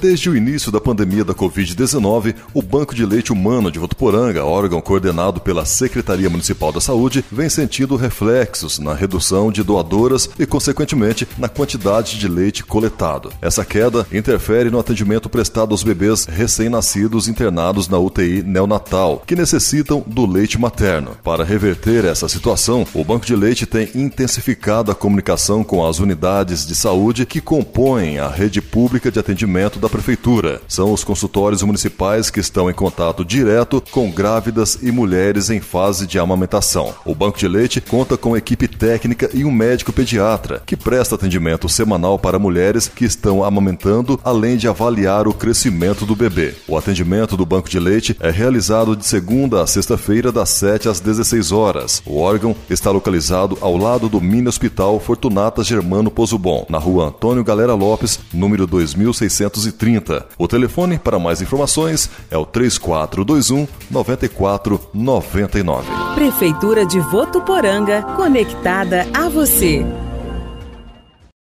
Desde o início da pandemia da Covid-19, o Banco de Leite Humano de Votuporanga, órgão coordenado pela Secretaria Municipal da Saúde, vem sentindo reflexos na redução de doadoras e, consequentemente, na quantidade de leite coletado. Essa queda interfere no atendimento prestado aos bebês recém-nascidos internados na UTI neonatal, que necessitam do leite materno. Para reverter essa situação, o Banco de Leite tem intensificado a comunicação com as unidades de saúde que compõem a rede pública de atendimento da Prefeitura. São os consultórios municipais que estão em contato direto com grávidas e mulheres em fase de amamentação. O Banco de Leite conta com equipe técnica e um médico pediatra que presta atendimento semanal para mulheres que estão amamentando, além de avaliar o crescimento do bebê. O atendimento do Banco de Leite é realizado de segunda a sexta-feira, das 7 às 16 horas. O órgão está localizado ao lado do Mini Hospital Fortunata Germano Pozubon, na rua Antônio Galera Lopes, número 2630. 30. O telefone para mais informações é o 3421 9499. Prefeitura de Votuporanga, conectada a você.